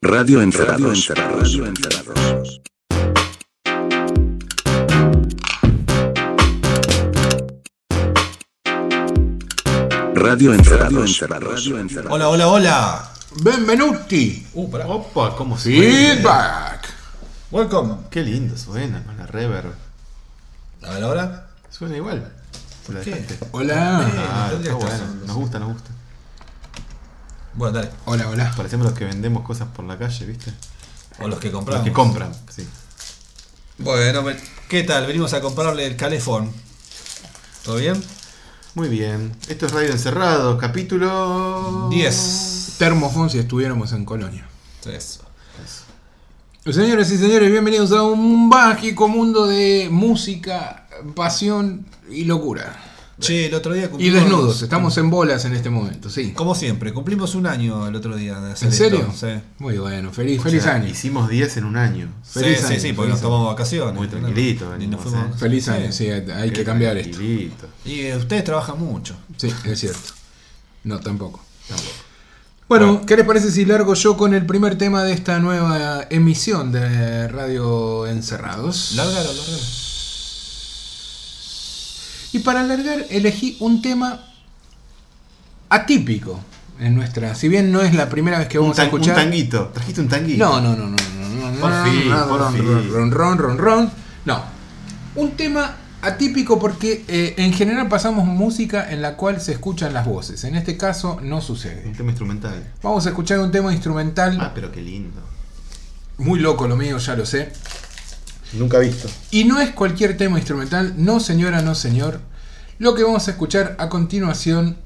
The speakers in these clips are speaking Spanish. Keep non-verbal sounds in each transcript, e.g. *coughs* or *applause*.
Radio Encerrados. Radio Encerrados. Radio Encerrados. Radio Encerrados. Hola, hola, hola. Benvenuti. Uh, pará. Opa, ¿cómo suena? Feedback. Welcome. Qué lindo suena con la reverb. A ver ahora. Suena igual. Se la qué? Hola. Ah, está bueno. sonando Nos gusta, nos gusta. Bueno, dale. Hola, hola. Parecemos los que vendemos cosas por la calle, ¿viste? O los que Los compramos. que compran, sí. Bueno, ¿qué tal? Venimos a comprarle el calefón. ¿Todo bien? Muy bien. Esto es Radio Encerrado, capítulo 10. Termofón si estuviéramos en Colonia. Eso. Señoras y señores, bienvenidos a un mágico mundo de música, pasión y locura. Che, el otro día Y cumplimos. desnudos, estamos en bolas en este momento, sí. Como siempre, cumplimos un año el otro día de hacer ¿En serio? esto. Sí. Muy bueno, feliz, O feliz sea, año. Hicimos 10 en un año. Sí, Feliz sí, año, sí, porque nos tomamos vacaciones. Muy tranquilito Ni venimos, nos fuimos- eh. Feliz Sí. año, sí, hay Qué que cambiar esto. tranquilito. Y eh, ustedes trabajan mucho. Sí, es cierto. No, tampoco. Tampoco. Bueno, Bueno. ¿qué les parece si largo yo con el primer tema de esta nueva emisión de Radio Encerrados? Lárgalo, lárgalo. Y para alargar elegí un tema atípico en nuestra. Si bien no es la primera vez que vamos a tan- un escuchar. tanguito. ¿Trajiste un tanguito? No, no, no, no, no, no, Por no, fin, no, por ron, fin. ron, ron, ron, ron, ron. No. Un tema atípico porque eh, en general pasamos música en la cual se escuchan las voces. En este caso no sucede. Un tema instrumental. Vamos a escuchar un tema instrumental Ah, pero qué lindo. muy loco lo mío, ya lo sé. Nunca visto. Y no es cualquier tema instrumental, no señora, no señor. Lo que vamos a escuchar a continuación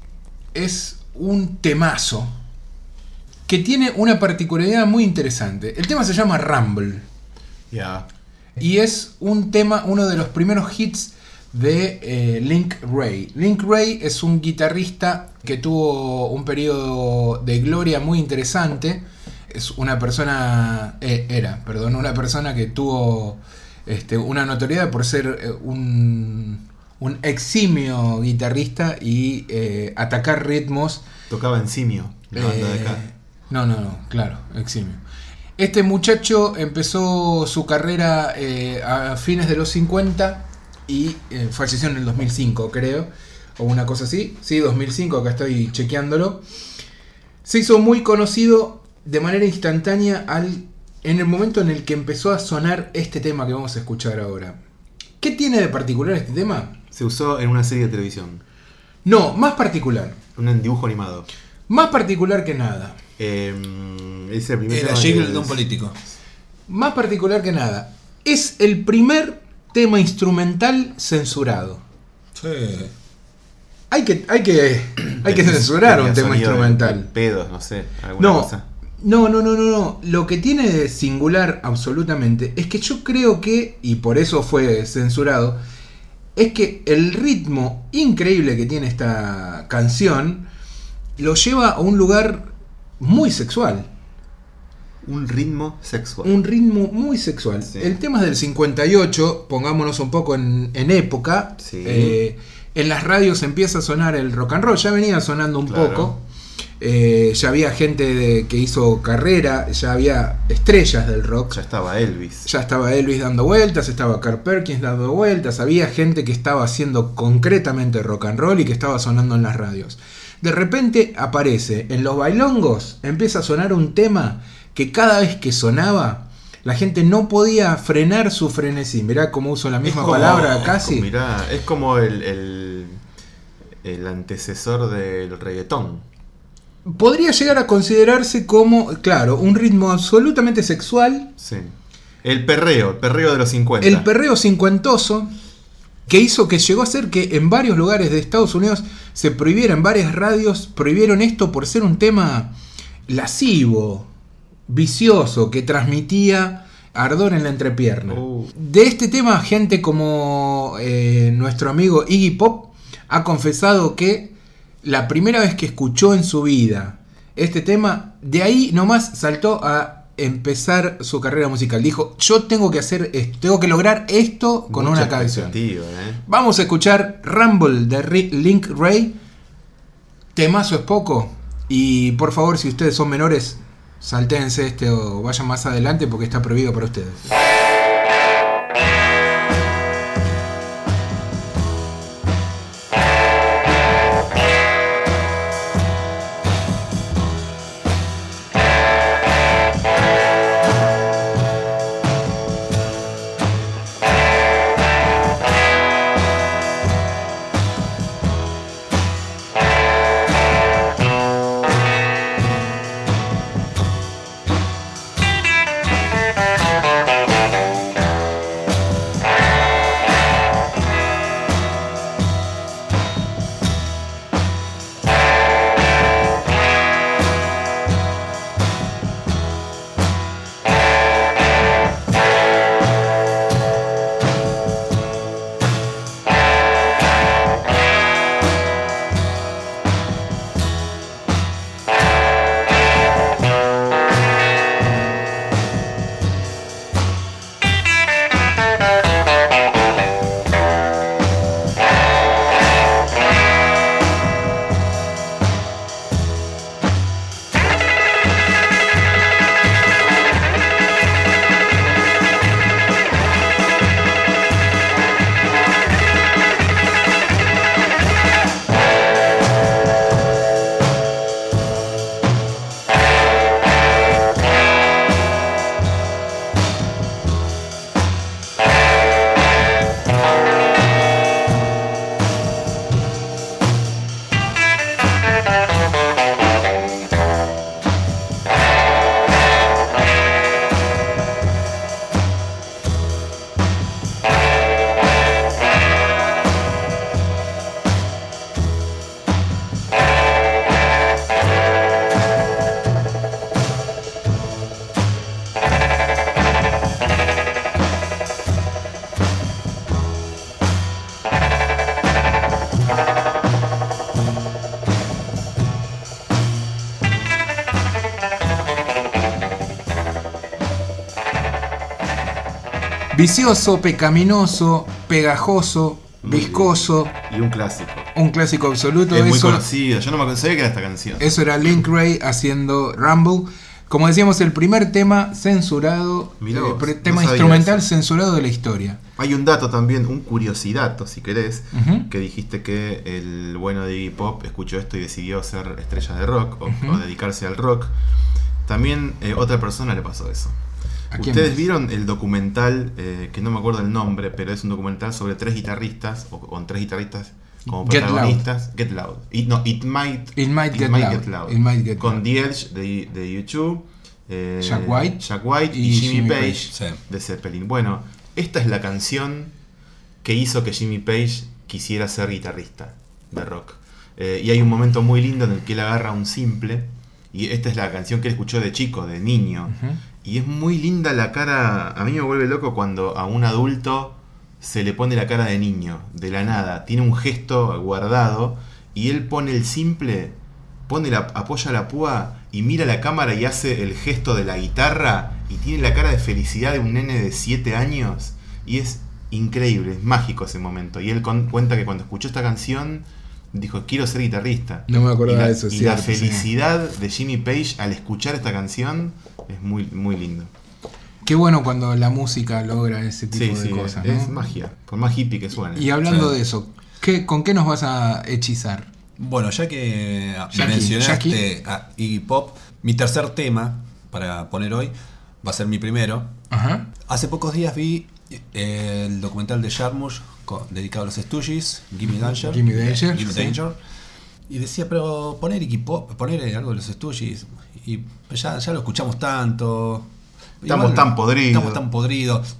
es un temazo que tiene una particularidad muy interesante. El tema se llama Rumble Ya. y es un tema, uno de los primeros hits de eh, Link Ray. Link Ray es un guitarrista que tuvo un periodo de gloria muy interesante. Es una persona, eh, era, perdón, una persona que tuvo este, una notoriedad por ser eh, un, un eximio guitarrista y eh, atacar ritmos Tocaba en Simio, la banda de acá. No, no, no, claro, eximio. Este muchacho empezó su carrera eh, a fines de los 50 y eh, falleció en el 2005, creo, o una cosa así. Sí, 2005, acá estoy chequeándolo. Se hizo muy conocido de manera instantánea al, en el momento en el que empezó a sonar este tema que vamos a escuchar ahora. ¿Qué tiene de particular este tema? Se usó en una serie de televisión. No, más particular. Un dibujo animado. Más particular que nada. Eh, es el primer Era jingle de un político. Más particular que nada. Es el primer tema instrumental censurado. Sí. Hay que, hay que, hay que censurar un tema sonido instrumental. Pedos, no sé, alguna No, cosa. No, no, no, no, no. Lo que tiene de singular absolutamente es que yo creo que, y por eso fue censurado, es que el ritmo increíble que tiene esta canción lo lleva a un lugar muy sexual. Un ritmo sexual. Un ritmo muy sexual. Sí. El tema es del 58, pongámonos un poco en, en época. Sí. Eh, en las radios empieza a sonar el rock and roll, ya venía sonando un Claro. poco. Eh, ya había gente de- que hizo carrera, ya había estrellas del rock. Ya estaba Elvis. Ya estaba Elvis dando vueltas, estaba Carl Perkins dando vueltas, había gente que estaba haciendo concretamente rock and roll y que estaba sonando en las radios. De repente aparece en los bailongos, empieza a sonar un tema que cada vez que sonaba, la gente no podía frenar su frenesí. Mirá cómo uso la misma Es como- palabra es casi. como- mirá, es como el, el, el antecesor del reggaetón. Podría llegar a considerarse como, claro, un ritmo absolutamente sexual, Sí. El perreo, el perreo de los 50. El perreo cincuentoso que hizo que llegó a ser que en varios lugares de Estados Unidos se prohibiera, en varias radios prohibieron esto por ser un tema lascivo, vicioso, que transmitía ardor en la entrepierna. Uh. De este tema, gente como eh, nuestro amigo Iggy Pop ha confesado que la primera vez que escuchó en su vida este tema, de ahí nomás saltó a empezar su carrera musical. Dijo, yo tengo que hacer esto, tengo que lograr esto con Mucha una canción. ¿eh? Vamos a escuchar Rumble de Link Ray. Temazo es poco. Y por favor, si ustedes son menores, saltense este o vayan más adelante porque está prohibido para ustedes. Vicioso, pecaminoso, pegajoso, Muy viscoso, Y un clásico. un clásico absoluto. Es muy Eso, conocido. Yo no me sabía que era esta canción. eso era Link Ray haciendo Rumble. Como decíamos, el primer tema censurado, Mirá eh, vos, tema instrumental eso. censurado de la historia. Hay un dato también, un curiosidato, si querés, que dijiste que el bueno de Iggy Pop escuchó esto y decidió ser estrella de rock o dedicarse al rock. También eh, otra persona le pasó eso. ¿A quién Ustedes más? vieron el documental, eh, que no me acuerdo el nombre, pero es un documental sobre tres guitarristas, o con tres guitarristas como Get protagonistas. Get Loud. It, no, It Might, It Might Get Loud. It Might Get con Loud. The Edge de, de YouTube. eh, Jack White Jack White y, y Jimmy, Jimmy Page, Page. Sí. de Zeppelin. Bueno, esta es la canción que hizo que Jimmy Page quisiera ser guitarrista de rock. Eh, y hay un momento muy lindo en el que él agarra un simple. Y esta es la canción que él escuchó de chico, de niño. Y es muy linda la cara. A mí me vuelve loco cuando a un adulto se le pone la cara de niño, de la nada. Tiene un gesto guardado y él pone el simple, pone la, apoya la púa y mira la cámara y hace el gesto de la guitarra y tiene la cara de felicidad de un nene de 7 años. Y es increíble, es mágico ese momento. Y él con- cuenta que cuando escuchó esta canción dijo, quiero ser guitarrista. No me acordaba de eso, y cierto, la sí. felicidad de Jimmy Page al escuchar esta canción es muy, muy lindo. Qué bueno cuando la música logra ese tipo Sí, de sí, cosas. es ¿no? magia, por más hippie que suene. Y hablando Sí. de eso, ¿qué, ¿con qué nos vas a hechizar? Bueno, ya que Jackie, mencionaste a Iggy Pop, mi tercer tema para poner hoy va a ser mi primero. Ajá. Hace pocos días vi eh, el documental de Jarmusch dedicado a los Stooges, Gimme Danger. Gimme Danger, Gimme sí. Danger. Y decía, pero poner Iggy Pop, poner algo de los Stooges. Y ya, ya lo escuchamos tanto. Estamos tan podridos. Estamos tan podridos.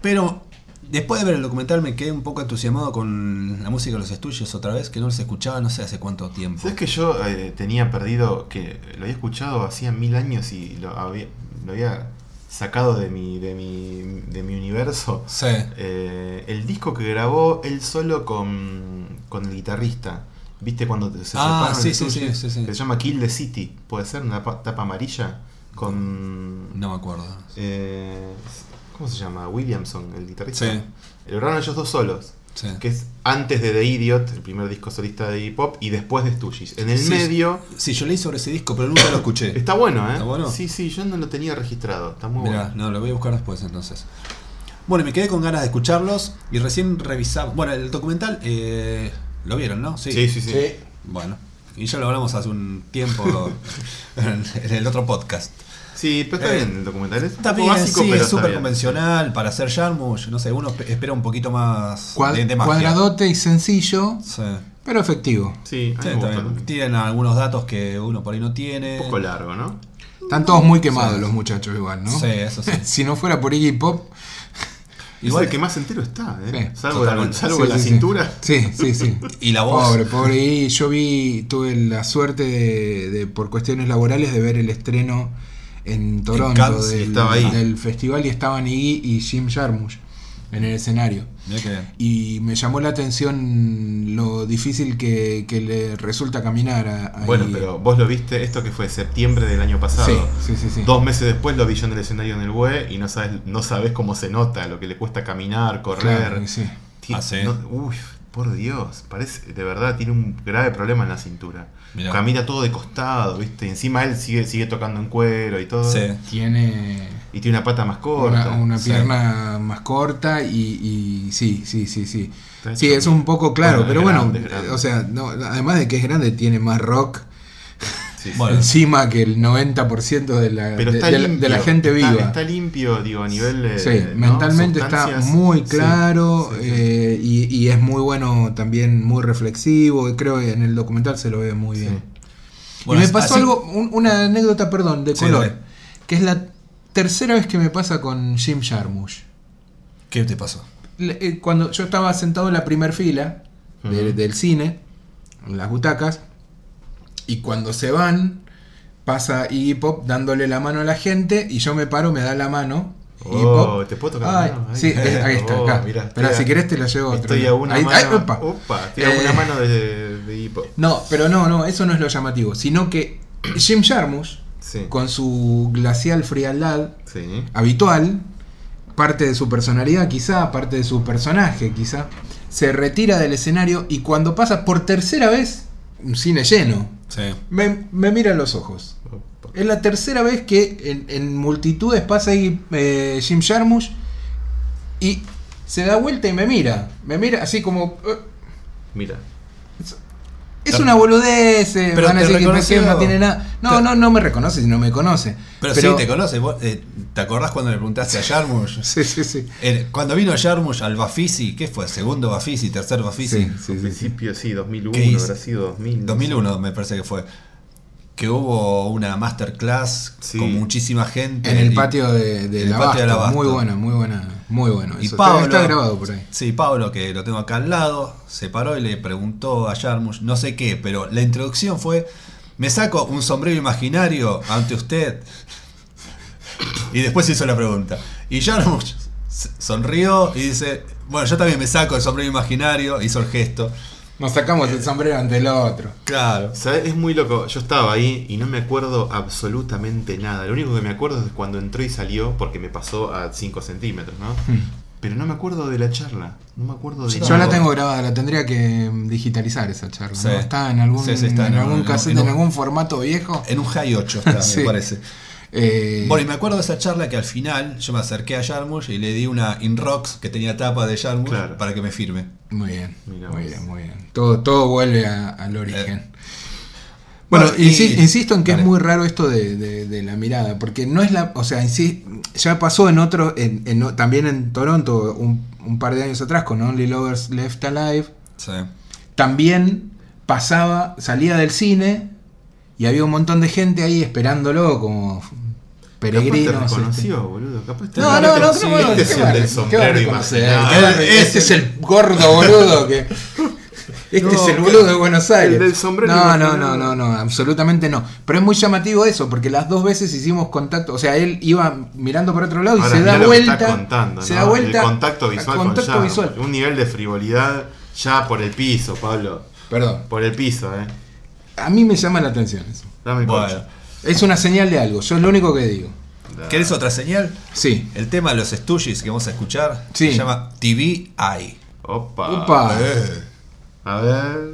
Pero después de ver el documental me quedé un poco entusiasmado con la música de los Stooges otra vez, que no los escuchaba no sé hace cuánto tiempo. ¿Sabes que yo eh, tenía perdido, que lo había escuchado hacía mil años y lo había, lo había sacado de mi, de mi, de mi universo? Sí. Eh, el disco que grabó él solo con, con el guitarrista. ¿Viste cuando se Ah, separan sí, sí, sí, sí, sí. Que se llama Kill the City. ¿Puede ser? Una tapa, amarilla. Con. No me acuerdo. eh, ¿Cómo se llama? Williamson, el guitarrista. Sí. Lograron ellos dos solos. Sí. que es antes de The Idiot, el primer disco solista de hip hop, y después de Stooges. En el Sí, medio Sí, yo leí sobre ese disco, pero nunca lo escuché. *coughs* está bueno, ¿eh? ¿Está bueno? Sí, sí, yo no lo tenía registrado. Está muy Mirá, bueno. no, lo voy a buscar después entonces. Bueno, me quedé con ganas de escucharlos y recién revisaba. Bueno, el documental eh, lo vieron, ¿no? Sí, sí, sí. Sí. Bueno, y ya lo hablamos hace un tiempo *laughs* en, en el otro podcast. Sí, pero está Eh, bien el documental. Es Está bien, básico, sí, pero es súper convencional para hacer Jarmusch. No sé, uno pe- espera un poquito más Cuad- de, de magia. cuadradote y sencillo, Sí. pero efectivo. Sí, Sí. Tienen algunos datos que uno por ahí no tiene. Un poco largo, ¿no? Están todos muy quemados Sí. los muchachos igual, ¿no? Sí, eso sí. *laughs* si no fuera por Iggy Pop, Igual el que más entero está, ¿eh? Salvo la, salvo la cintura. Sí, sí, sí. *laughs* Y la voz. Pobre, pobre. Y yo vi, tuve la suerte de, de, por cuestiones laborales, de ver el estreno en Toronto del festival y estaban Iggy y Jim Jarmusch en el escenario. Que. Y me llamó la atención lo difícil que, que le resulta caminar a, a Bueno, pero vos lo viste, esto que fue septiembre del año pasado. Sí, sí, sí, sí. Dos meses después lo vi yo en el escenario en el BUE y no sabes, no sabes cómo se nota, lo que le cuesta caminar, correr. Claro, sí. Uy, por Dios, parece, de verdad tiene un grave problema en la cintura. Mirá. Camina todo de costado, ¿viste? Y encima él sigue, sigue tocando en cuero y todo. Sí. Tiene Y tiene una pata más corta. una, una sí. pierna más corta y, y sí, sí, sí, sí. Sí, es un poco claro, Bueno, pero es bueno, grande. o sea, no, además de que es grande, tiene más rock Sí, sí. Bueno, encima que el 90% de la, de, de la- limpio. de la gente viva. Está limpio, digo, a nivel de. Sí, ¿no? mentalmente está muy claro sí, eh, y, y es muy bueno también, muy reflexivo. Creo que en el documental se lo ve muy bien. Bueno, y me pasó así- algo, un- una anécdota, perdón, de color, que es la tercera vez que me pasa con Jim Jarmusch. ¿Qué te pasó? Eh, Cuando yo estaba sentado en la primer fila del cine, en las butacas, y cuando se van, pasa Iggy Pop dándole la mano a la gente, y yo me paro, me da la mano. Iggy Oh, Pop. ¿te puedo tocar la Ay, mano? Ahí. Sí, eh, ahí está, Oh, acá. mirá, estoy si querés te la llevo a otro Estoy a una Ahí- mano. ay, opa. opa, estoy a Eh, una mano de, de hipo. No, pero no, no, eso no es lo llamativo, sino que Jim Jarmusch, Sí. con su glacial frialdad Sí. habitual, parte de su personalidad quizá, parte de su personaje quizá, se retira del escenario y cuando pasa por tercera vez, un cine lleno, Sí. me, me mira a los ojos. Es la tercera vez que en, en multitudes pasa ahí eh, Jim Jarmusch y se da vuelta y me mira. Me mira así como... eh, Mira. Es una boludez, eh, Pero van a te decir que reconoció. no tiene nada. No, no, no me reconoce si no me conoce. Pero, sí, te conoce. vos, eh, ¿Te acordás cuando le preguntaste a Jarmusch? *laughs* Sí, sí, sí. Eh, cuando vino Jarmusch al Bafisi, ¿qué fue? ¿Segundo Bafisi? ¿Tercer Bafisi? Sí, Al sí, sí, sí. principio sí, 2001, ¿Qué hizo? habrá sido 2000. no 2001 me parece que fue. Que hubo una masterclass Sí. con muchísima gente. En el patio de, de en el la patio del Abasto. Muy buena, muy buena, muy bueno. Y Pablo, está, grabado por ahí. Sí, Pablo, que lo tengo acá al lado, se paró y le preguntó a Jarmusch, no sé qué, pero la introducción fue, me saco un sombrero imaginario ante usted. Y después hizo la pregunta. Y Jarmusch sonrió y dice, bueno, yo también me saco el sombrero imaginario, hizo el gesto. Nos sacamos el sombrero ante el otro. Claro. ¿Sabes? Es muy loco. Yo estaba ahí y no me acuerdo absolutamente nada. Lo único que me acuerdo es cuando entró y salió, porque me pasó a 5 centímetros, ¿no? Pero no me acuerdo de la charla. No me acuerdo de Yo Yo nada. la tengo grabada, la tendría que digitalizar esa charla. Sí. ¿no? Está en algún, Sí, sí, está en en algún un- cassette, en algún formato viejo. En un High 8 está, Sí. me parece. Eh, Bueno, y me acuerdo de esa charla que al final yo me acerqué a Jarmusch y le di una Inrocks que tenía tapa de Jarmusch Claro. para que me firme. Muy bien, muy bien, muy bien. Todo, todo vuelve a- al origen. Eh. Bueno, Bueno, y- insi- insisto en que dale. es muy raro esto de, de- de la mirada, porque no es la, o sea, ya pasó en otro, en, en- también en Toronto un, un par de años atrás con Only Lovers Left Alive, Sí. también pasaba, salía del cine y había un montón de gente ahí esperándolo como peregrinos. Capaz te este. reconoció, boludo. Capaz te No, no, no, Sí, no, este ¿qué es el del sombrero imaginario. ¿Qué va a- Este es el gordo boludo que. *laughs* Este No, es el boludo de Buenos Aires. el del sombrero no, no, no, no, no, absolutamente no. Pero es muy llamativo eso, porque las dos veces hicimos contacto. O sea, él iba mirando por otro lado y Ahora, se da vuelta. está contando, se ¿no? da vuelta. El contacto visual contacto con visual. Un nivel de frivolidad ya por el piso, Pablo. Perdón. Por el piso, eh. A mí me llama la atención eso. Dame bueno. Es una señal de algo, yo es lo único que digo. ¿Querés otra señal? Sí. El tema de los Stooges que vamos a escuchar se llama TVI. Opa. Opa. A ver.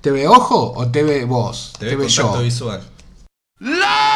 ¿Te ve ojo o te ve vos? Yo. visual. ¡La!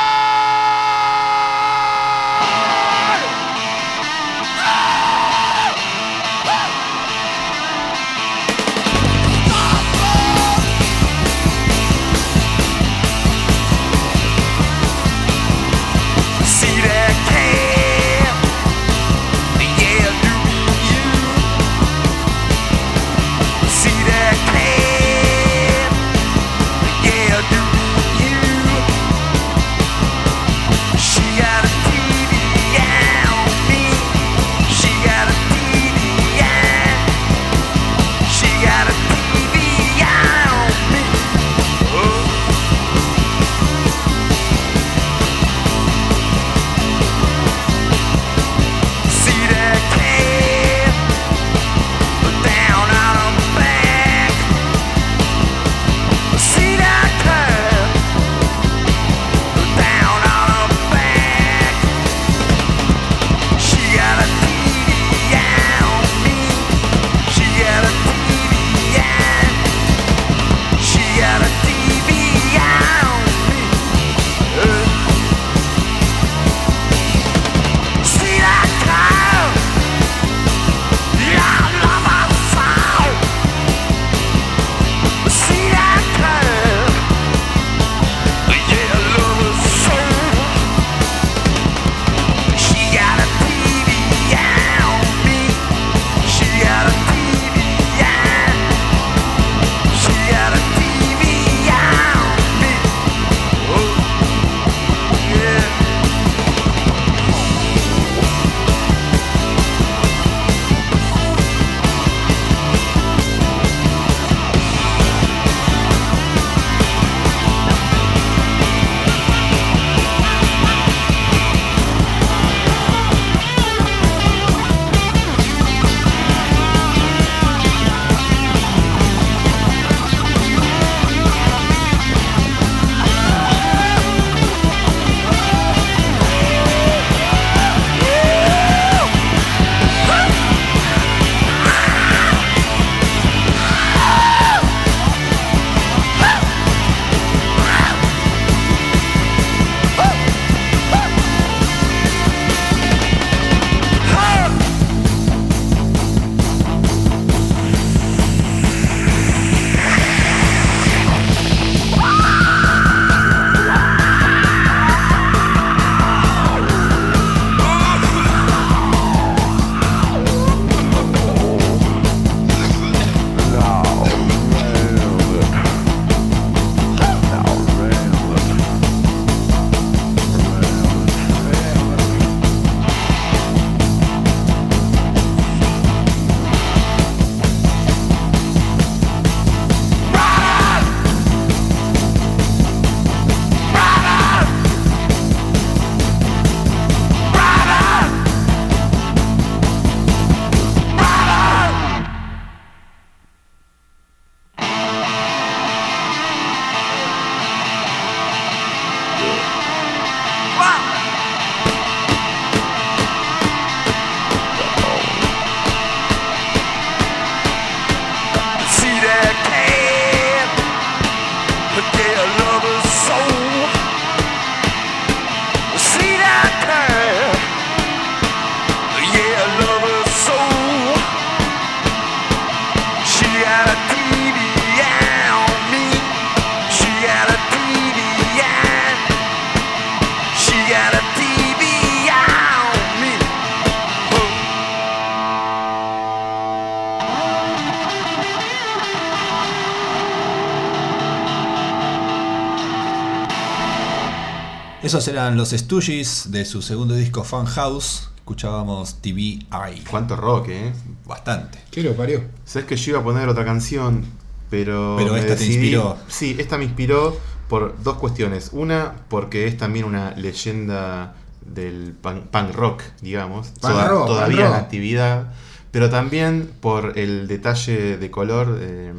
Esos eran los Stooges de su segundo disco Fan House. Escuchábamos TVI. Cuánto rock, ¿eh? Bastante. ¿Qué lo parió? Sabes que yo iba a poner otra canción, pero. Pero esta te inspiró. Sí, esta me inspiró por dos cuestiones. Una, porque es también una leyenda del punk, rock, digamos. Punk rock, todavía en actividad. Pero también por el detalle de color, eh,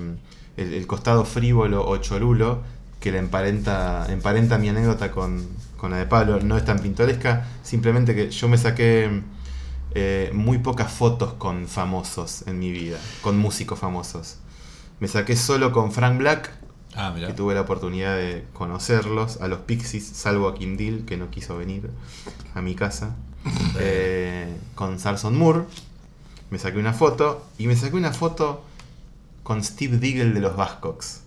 el, costado frívolo o cholulo, que la emparenta, emparenta mi anécdota con, con la de Pablo no es tan pintoresca, simplemente que yo me saqué eh, muy pocas fotos con famosos en mi vida, con músicos famosos. Me saqué solo con Frank Black, ah, que tuve la oportunidad de conocerlos, a los Pixies, salvo a Kim Deal, que no quiso venir a mi casa, *laughs* eh, con Sarson Moore, me saqué una foto, y me saqué una foto con Steve Diggle de los Bascocks.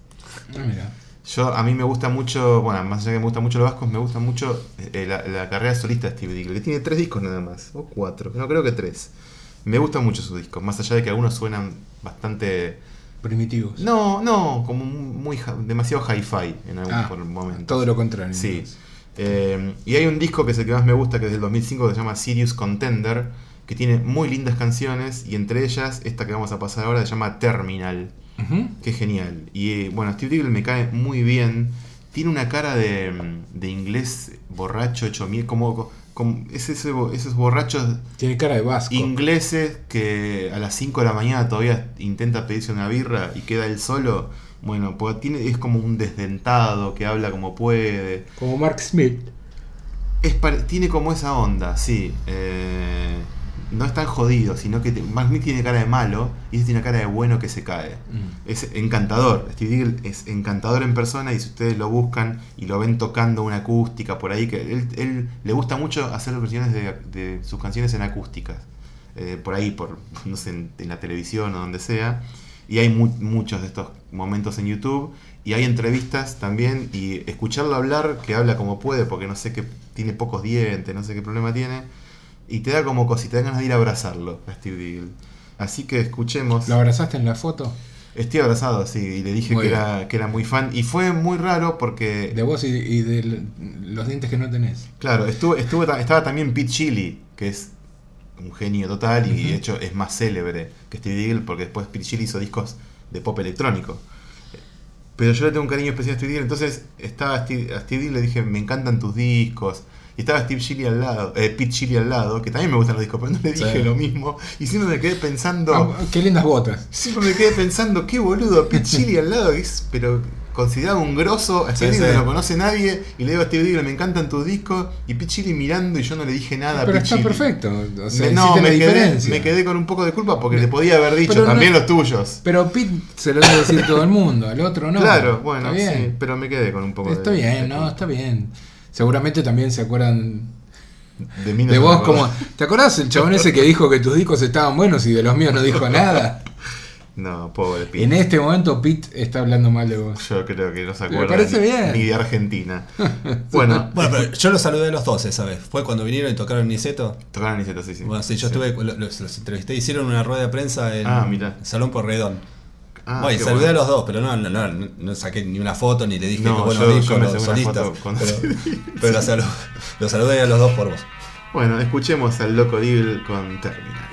Ah, mira. Yo, a mí me gusta mucho, bueno, más allá de que me gustan mucho los vascos, me gusta mucho eh, la, la carrera solista de Steve Diggle, que tiene tres discos nada más, o cuatro, no creo que tres. Me gustan mucho sus discos, más allá de que algunos suenan bastante... Primitivos. No, no, como muy demasiado hi-fi en algún Ah, momento. Todo lo contrario. Sí. Eh, y hay un disco que es el que más me gusta, que es del 2005, que se llama Sirius Contender, que tiene muy lindas canciones, y entre ellas, esta que vamos a pasar ahora, se llama Terminal. Ujú. Qué genial. Y eh, bueno, Steve Diggle me cae muy bien. Tiene una cara de, de inglés borracho, hecho miel, como, como es ese esos borrachos Tiene cara de vasco. ingleses que a las 5 de la mañana todavía intenta pedirse una birra y queda él solo. Bueno, pues tiene, es como un desdentado que habla como puede. Como Mark Smith. Es tiene como esa onda, sí. Eh, no es tan jodido, sino que te- tiene cara de malo y tiene cara de bueno que se cae. Mm. Es encantador. Steve Diggle es encantador en persona y si ustedes lo buscan y lo ven tocando una acústica por ahí, que él, él le gusta mucho hacer versiones de, de sus canciones en acústicas. Eh, por ahí, por no sé, en, en la televisión o donde sea. Y hay mu- muchos de estos momentos en YouTube. Y hay entrevistas también. Y escucharlo hablar, que habla como puede, porque no sé que tiene pocos dientes, no sé qué problema tiene. Y te da como cosita, te da ganas de ir a abrazarlo a Steve Diggle. Así que escuchemos. ¿Lo abrazaste en la foto? Estoy abrazado, sí, y le dije que era, que era muy fan. Y fue muy raro porque, De vos y, y de los dientes que no tenés. claro, estuvo, estuvo ta- estaba también Pete Chili, que es un genio total y de hecho es más célebre que Steve Diggle porque después Pete Chili hizo discos de pop electrónico. Pero yo le tengo un cariño especial a Steve Diggle, entonces estaba Steve, a Steve Diggle le dije, me encantan tus discos. Y estaba Steve Chili al lado, eh, Pete Chili al lado, que también me gustan los discos, pero no le Sí. dije lo mismo. Y siempre me quedé pensando... Ah, qué lindas botas. Siempre me quedé pensando, qué boludo, Pete Chili al lado, es, pero considerado un grosso, a Steve Sí, no lo conoce nadie, y le digo a Steve Diggle, me encantan tus discos, y Pete Chili mirando y yo no le dije nada a Pero Pete está Chili. perfecto. O sea, Me- no, me quedé, me quedé con un poco de culpa porque le podía haber dicho no- también los tuyos. Pero Pete se lo debe decir todo el mundo, al otro no. claro, bueno, Está bien. sí, pero me quedé con un poco Está de. bien, de no, está bien. Seguramente también se acuerdan De, mí no de se me vos como... ¿Te acordás el chabón ese que dijo que tus discos estaban buenos y de los míos no dijo nada? No, pobre Pete. En este momento Pete está hablando mal de vos. Yo creo que no se Me acuerda parece ni, bien. ni de Argentina. *laughs* bueno, Bueno, pero yo los saludé a los dos esa vez. Fue cuando vinieron y tocaron Niceto. tocaron Niceto, sí, sí. Bueno, sí, yo Sí. estuve, los, los entrevisté, hicieron una rueda de prensa en Ah. Salón Porredón. Ah, bueno, saludé bueno. a los dos, pero no, no, no, no, saqué ni una foto ni le dije No, que bueno, yo- yo los solistas. con- Pero, *laughs* pero los saludé a los dos por vos. Bueno, escuchemos al Loco Devil con Terminal.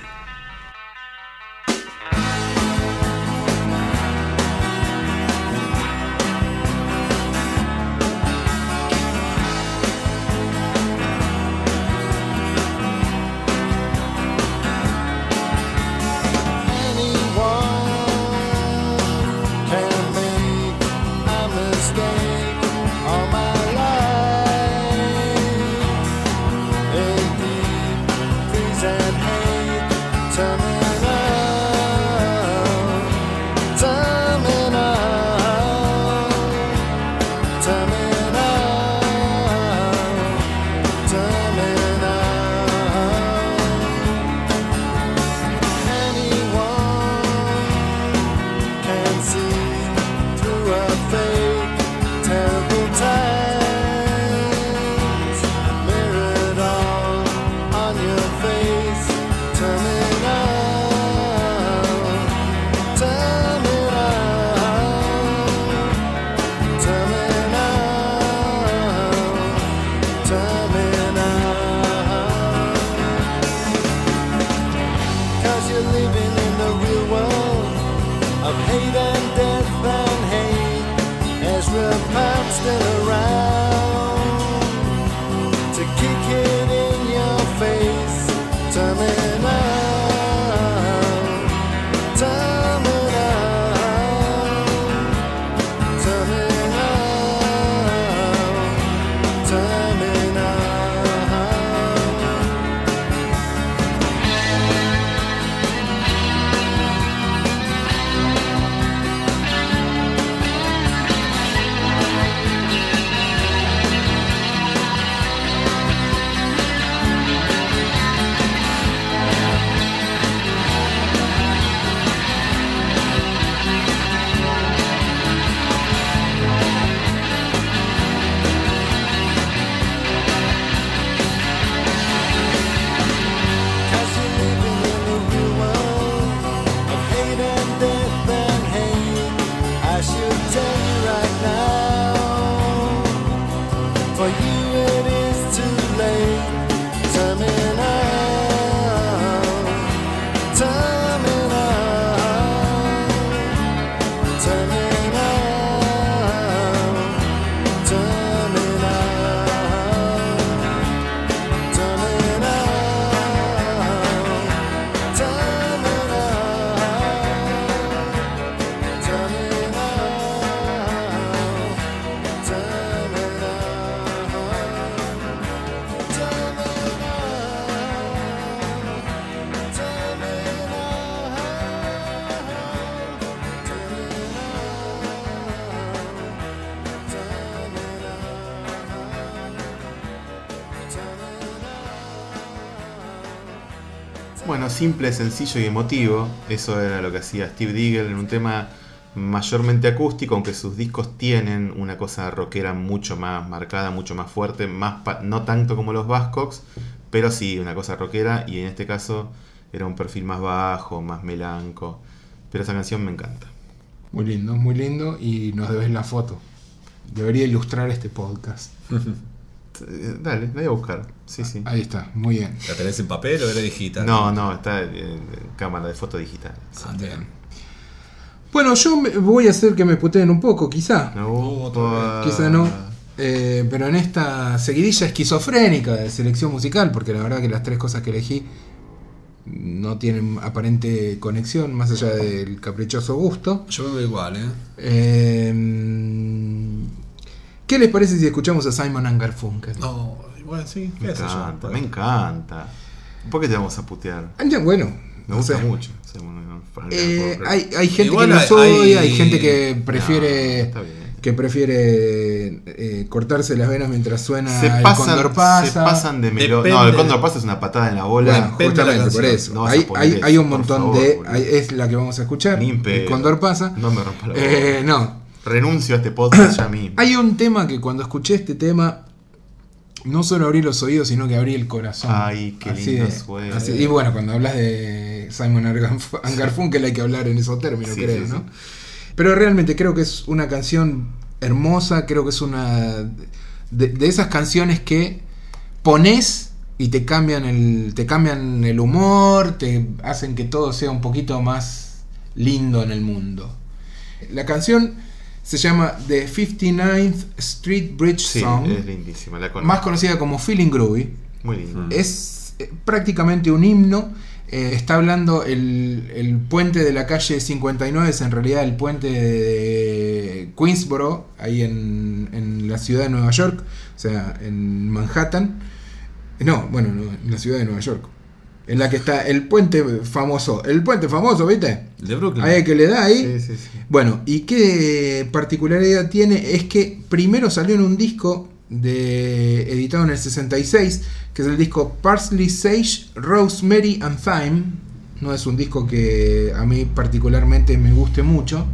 Simple, sencillo y emotivo. Eso era lo que hacía Steve Diggle en un tema mayormente acústico, aunque sus discos tienen una cosa rockera mucho más marcada, mucho más fuerte, más no tanto como los Bascocks, pero sí una cosa rockera y en este caso era un perfil más bajo, más melanco. Pero esa canción me encanta. Muy lindo, muy lindo. Y nos debes la foto. Debería ilustrar este podcast. *laughs* Eh, Dale, la voy a buscar. Sí, sí. Ahí está, muy bien. ¿La tenés en papel o era digital? No, no, está en cámara de foto digital. Ah, bien. Bueno, yo me- voy a hacer que me puteen un poco, quizá. No, Quizá no. Eh, pero en esta seguidilla esquizofrénica de selección musical, porque la verdad que las tres cosas que elegí no tienen aparente conexión, más allá del caprichoso gusto. Yo me veo igual, ¿eh? Eh, ¿Qué les parece si escuchamos a Simon and Garfunkel? No, bueno, sí, Me qué sé yo. encanta, me encanta. ¿Por qué te vamos a putear? Ah, ya, Bueno, Me gusta mucho. Sí, bueno, Frank Eh, hay, hay gente Igual que los odia, hay hay- gente que prefiere No, está bien. que prefiere eh, cortarse las venas mientras suena se el Cóndor pasa. se pasan de melo. Depende No, el Cóndor pasa es una patada en la bola. Bueno, justamente por eso. No hay, hay, eso, hay un montón favor, de. es la que vamos a escuchar. Ni el. Cóndor pasa. No me rompa la bola. Eh, no. Renuncio a este podcast ya mismo. *clears throat* Hay un tema que cuando escuché este tema. No solo abrí los oídos, sino que abrí el corazón. Ay, qué Así lindo de- así- Y bueno, cuando hablas de Simon and Garf- and Garfunkel hay que hablar en esos términos, Sí, creo, sí, ¿no? sí. Pero realmente creo que es una canción hermosa, creo que es una de, de esas canciones que pones y te cambian el te cambian el humor, te hacen que todo sea un poquito más lindo en el mundo. La canción se llama The 59th Street Bridge Sí, Song, es lindísima. La conozco. más conocida como Feeling Groovy. Muy lindo. Es eh, prácticamente un himno. eh, está hablando el, el puente de la calle 59, es en realidad el puente de Queensboro, ahí en, en la ciudad de Nueva York, o sea, en Manhattan. No, bueno, no, en la ciudad de Nueva York. En la que está el puente famoso. El puente famoso, ¿viste? El de Brooklyn. Ahí que le da ahí. Sí, sí, sí. Bueno, y qué particularidad tiene es que primero salió en un disco de editado en el 66, que es el disco Parsley Sage, Rosemary and Thyme. No es un disco que a mí particularmente me guste mucho.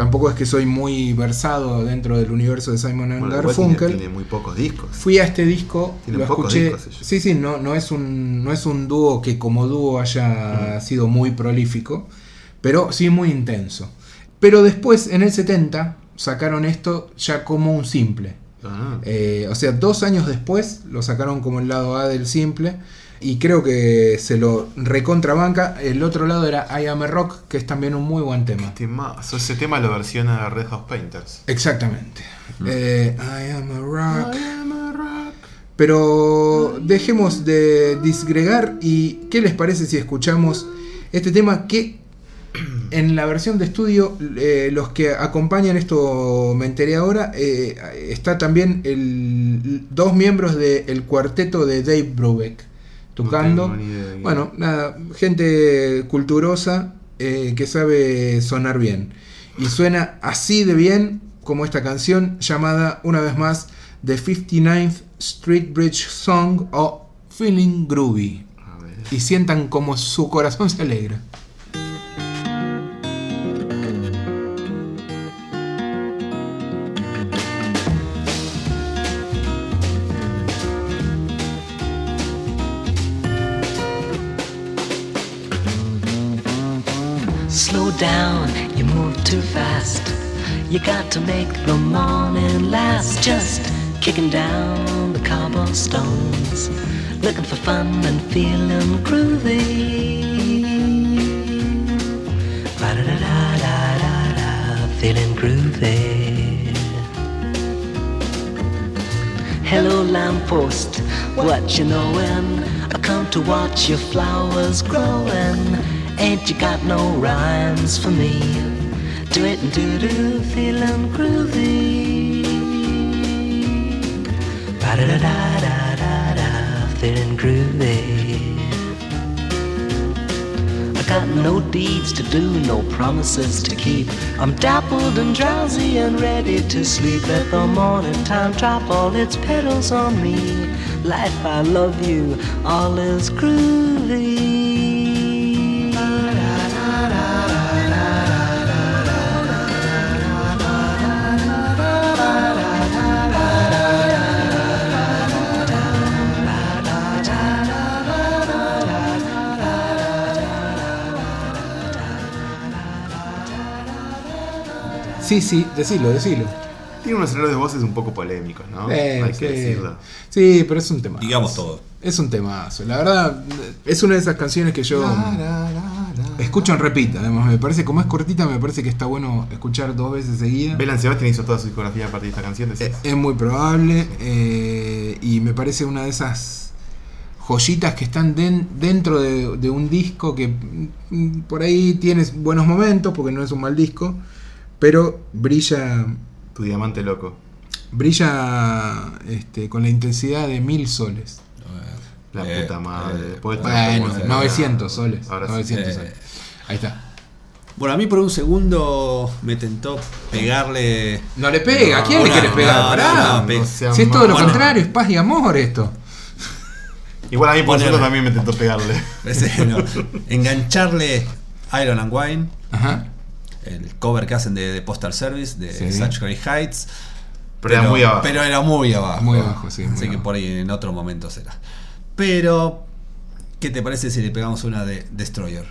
Tampoco es que soy muy versado dentro del universo de Simon and Bueno, Garfunkel. tiene, tiene muy pocos discos. Fui a este disco, Tienen lo pocos escuché. discos ellos. Sí, sí, no, no, es un, no es un dúo que como dúo haya Mm. sido muy prolífico, pero sí muy intenso. Pero después, en el 70, sacaron esto ya como un simple. Ah, Eh, o sea, dos años después lo sacaron como el lado A del simple. Y creo que se lo recontrabanca. El otro lado era I Am a Rock, que es también un muy buen tema. Ese tema lo versiona Red House Painters. Exactamente. Eh, I am a rock. Pero dejemos de disgregar y ¿qué les parece si escuchamos este tema que *clears throat* en la versión de estudio eh, los que acompañan esto me enteré ahora eh, está también el, dos miembros del cuarteto de Dave Brubeck tocando. idea. bueno, nada, gente culturosa eh, que sabe sonar bien. Y suena así de bien como esta canción llamada una vez más The 59th Street Bridge Song o Feeling Groovy. Y sientan como su corazón se alegra. Down, you move too fast. You got to make the morning last. Just kicking down the cobblestones, looking for fun and feeling groovy. Ba-da-da-da-da-da, feeling groovy. Hello, lamppost, what you knowin'? I come to watch your flowers growin'. Ain't you got no rhymes for me? Do it and do do, feelin' groovy. Ba da da da da da da, feelin' groovy. I got no deeds to do, no promises to keep. I'm dappled and drowsy and ready to sleep. Let the morning time drop all its petals on me. Life, I love you, all is groovy. Sí, sí, decilo, decilo. Tiene unos errores de voces un poco polémicos, ¿no? Eh, Hay sí. que decirlo. Sí, pero es un tema. Digamos todo. Es un temazo. La verdad, es una de esas canciones que yo escucho en repeat. Además, me parece, como es cortita, me parece que está bueno escuchar dos veces seguida. Belan Sebastian hizo toda su discografía a partir de esta canción. Eh, Es muy probable. eh, y me parece una de esas joyitas que están den- dentro de, de un disco que mm, por ahí tienes buenos momentos, porque no es un mal disco, pero brilla. Tu diamante loco. Brilla este, con la intensidad de mil soles. La Eh, puta madre. eh, Después de Bueno, tanto- 900 soles. Ahora sí. 900 Eh, soles. Ahí está. Bueno, a mí por un segundo me tentó pegarle. No le pega, ¿a quién le No, quiere no, pegar? no, Pará. no, no, pe- No sea si es todo lo Bueno. contrario, es paz y amor esto. Igual a mí por Ponele. suerte también me intentó pegarle. *laughs* ese, no. Engancharle Iron and Wine, Ajá. El cover que hacen de, de Postal Service, de Sí. Such Great Heights. Pero era muy abajo. Pero era muy abajo. Muy abajo, sí, muy Así que abajo. por ahí en otro momento será. Pero, ¿qué te parece si le pegamos una de Destroyer?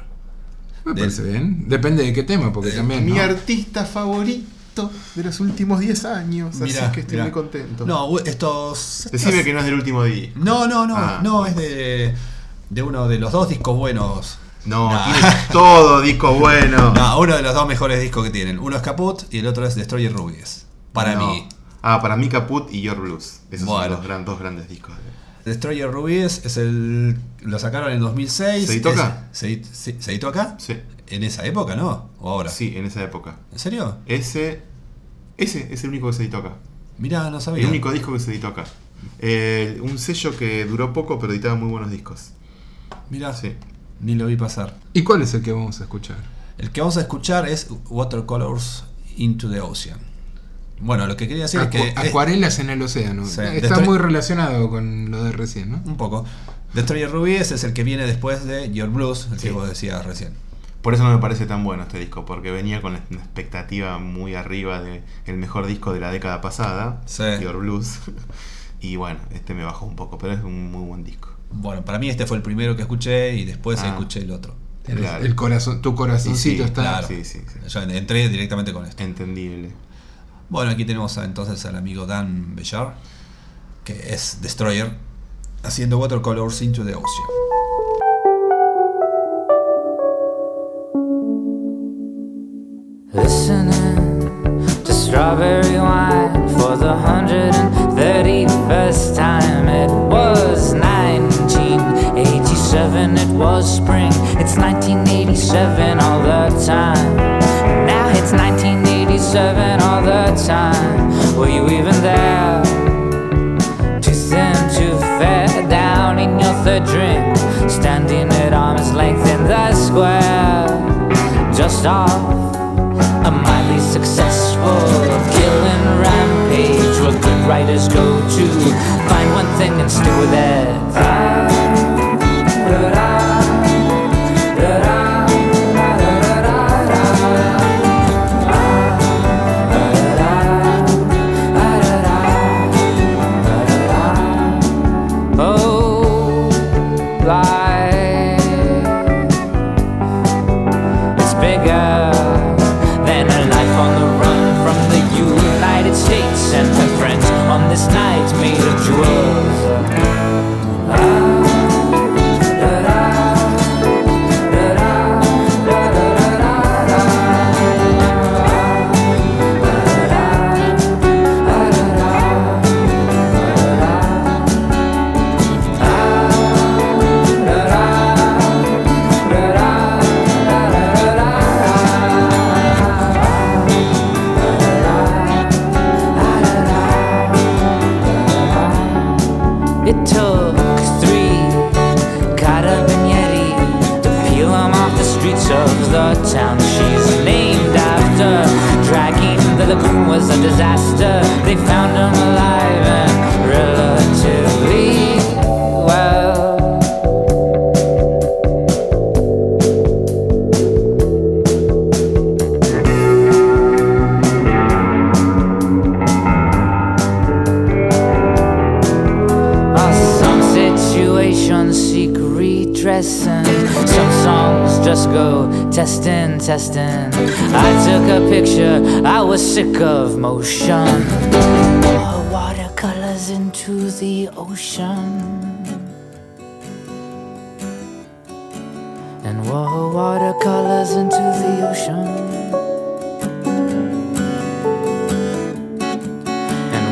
Me Del- parece bien. Depende de qué tema, porque también. Mi ¿no? artista favorito de los últimos 10 años. Mirá, así que estoy mirá. muy contento. No, estos. Decime estos- que no es del último día. No, no, no, Ah, no, bueno. es de, de uno de los dos discos buenos. No, Nah. tiene todo disco bueno. No, uno de los dos mejores discos que tienen. Uno es Caput y el otro es Destroyer Rubies. Para No. mí. Ah, para mí Caput y Your Blues. Esos Bueno. son los gran- dos grandes discos. Destroyer Rubies es el. Lo sacaron en 2006. ¿Se editó acá? ¿Se, edit- sí, ¿se editó acá? Sí. ¿En esa época, no? ¿O ahora? Sí, en esa época. ¿En serio? Ese. Ese es el único que se editó acá. Mirá, no sabía. El único disco que se editó acá. Eh, un sello que duró poco, pero editaba muy buenos discos. Mirá, Sí. Ni lo vi pasar. ¿Y cuál es el que vamos a escuchar? El que vamos a escuchar es Watercolors Into the Ocean. Bueno, lo que quería decir Acu- es que. es- Acuarelas en el océano. Sí, Está Destroy- muy relacionado con lo de recién, ¿no? un poco. Destroyer Rubies es el que viene después de Your Blues, el Sí. que vos decías recién. Por eso no me parece tan bueno este disco, porque venía con una expectativa muy arriba de el mejor disco de la década pasada, Sí. Your Blues. *laughs* Y bueno, este me bajó un poco, pero es un muy buen disco. Bueno, para mí este fue el primero que escuché y después Ah. escuché el otro. El, Claro. el corazón, tu corazoncito sí, está. claro. Sí, sí, sí. Yo entré directamente con esto. Entendible. Bueno, aquí tenemos a- entonces al amigo Dan Bellar, que es Destroyer, haciendo Watercolors Into the Ocean. Listening to strawberry wine was spring. It's 1987 all the time. Now it's 1987 all the time. Were you even there? Too thin, too fat, down in your third drink. Standing at arm's length in the square. Just off a mildly successful killing rampage where good writers go to find one thing and stick with it.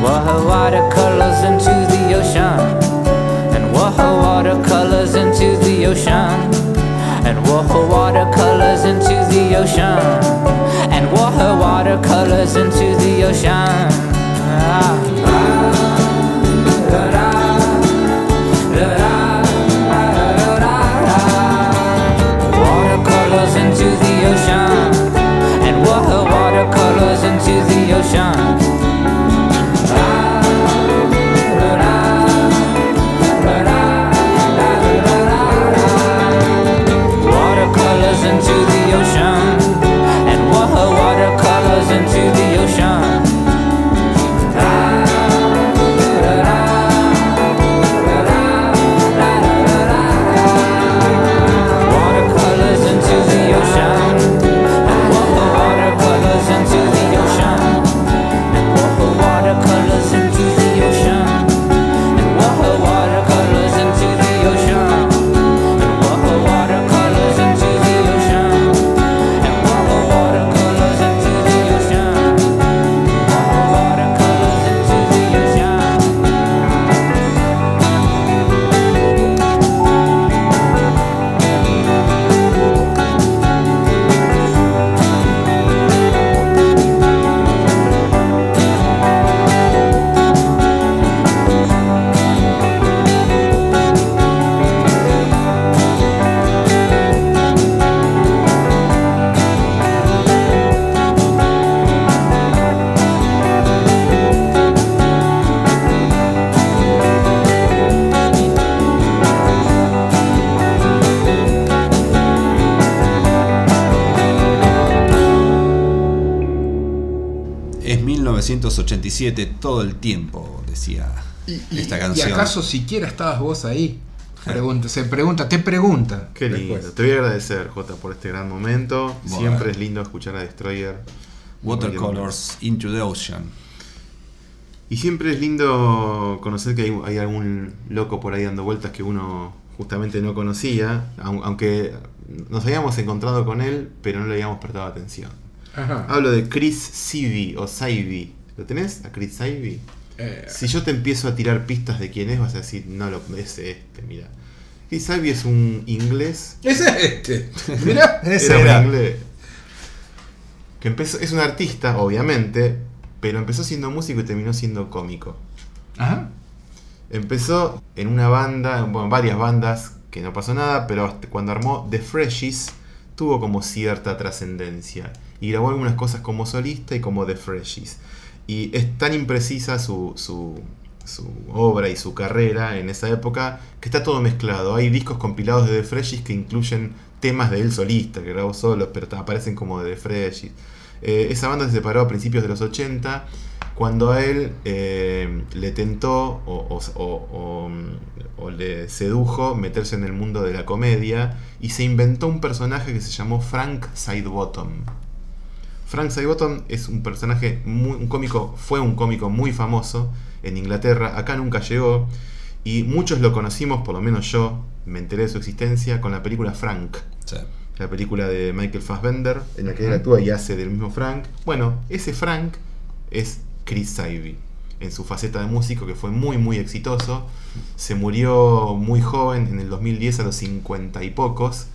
Her watercolors into the ocean. And her watercolors into the ocean. And her watercolors into the ocean. And her watercolors into the ocean. Ah, Es 1987 todo el tiempo, decía Y, y- esta ¿y canción. acaso siquiera estabas vos ahí? *laughs* Pregunta, se pregunta, te pregunta. Qué lindo. después. Te voy a agradecer, Jota, por este gran momento. Bueno. Siempre es lindo escuchar a Destroyer. Watercolors into the Ocean. Y siempre es lindo conocer que hay, hay algún loco por ahí dando vueltas que uno justamente no conocía, au- aunque nos habíamos encontrado con él, pero no le habíamos prestado atención. Ajá. Hablo de Chris Sivi o Saivi. ¿Lo tenés? ¿A Chris Saivi? Eh, Si yo te empiezo a tirar pistas de quién es, vas a decir, no, lo, es este, mira. Chris Saivi es un inglés es este. *laughs* Mirá. Ese era, era. un inglés. Que empezó, es un artista, obviamente, pero empezó siendo músico y terminó siendo cómico. Ajá. Empezó en una banda, bueno, varias bandas, que no pasó nada, pero hasta cuando armó The Freshies tuvo como cierta trascendencia. Y grabó algunas cosas como solista y como The Freshies. Y es tan imprecisa su, su, obra y su carrera en esa época que está todo mezclado. Hay discos compilados de The Freshies que incluyen temas de él solista, que grabó solos, pero aparecen como de The Freshies. Eh, esa banda se separó a principios de los 80 cuando a él eh, le tentó o, le sedujo meterse en el mundo de la comedia y se inventó un personaje que se llamó Frank Sidebottom. Frank Sidebottom es un personaje, muy, un cómico, fue un cómico muy famoso en Inglaterra, acá nunca llegó y muchos lo conocimos, por lo menos yo me enteré de su existencia con la película Frank. La película de Michael Fassbender, en la que él actúa y hace del mismo Frank. Bueno, ese Frank es Chris Saivi, en su faceta de músico, que fue muy, muy exitoso. Se murió muy joven, en el 2010, a los 50 y pocos.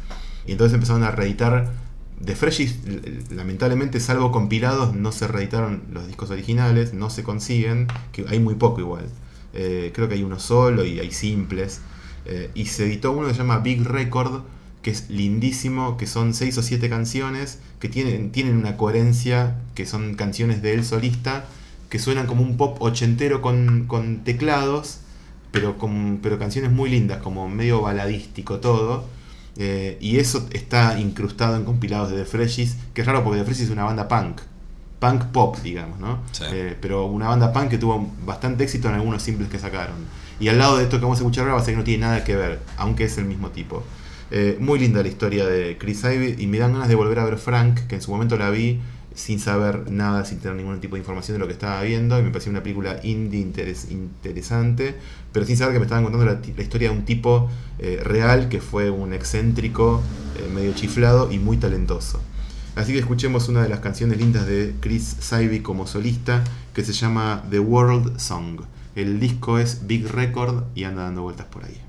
Y entonces empezaron a reeditar. De Freshies, l- lamentablemente, salvo compilados, no se reeditaron los discos originales, no se consiguen, que hay muy poco igual. Eh, creo que hay uno solo y hay simples. Eh, y se editó uno que se llama Big Record, que es lindísimo, que son seis o siete canciones, que tienen, tienen una coherencia, que son canciones de él solista, que suenan como un pop ochentero con, con teclados, pero, con, pero canciones muy lindas, como medio baladístico todo. Eh, y eso está incrustado en compilados de The Freshies, que es raro porque The Freshies es una banda punk. Punk pop, digamos, ¿no? Sí. Eh, pero una banda punk que tuvo bastante éxito en algunos simples que sacaron. Y al lado de esto que vamos a escuchar ahora va a ser que no tiene nada que ver, aunque es el mismo tipo. Eh, muy linda la historia de Chris Ivy y me dan ganas de volver a ver Frank, que en su momento la vi sin saber nada, sin tener ningún tipo de información de lo que estaba viendo, y me pareció una película indie interes- interesante, pero sin saber que me estaban contando la, historia de un tipo eh, real que fue un excéntrico, eh, medio chiflado y muy talentoso. Así que escuchemos una de las canciones lindas de Chris Sivey como solista, que se llama The World Song. El disco es Big Record y anda dando vueltas por ahí.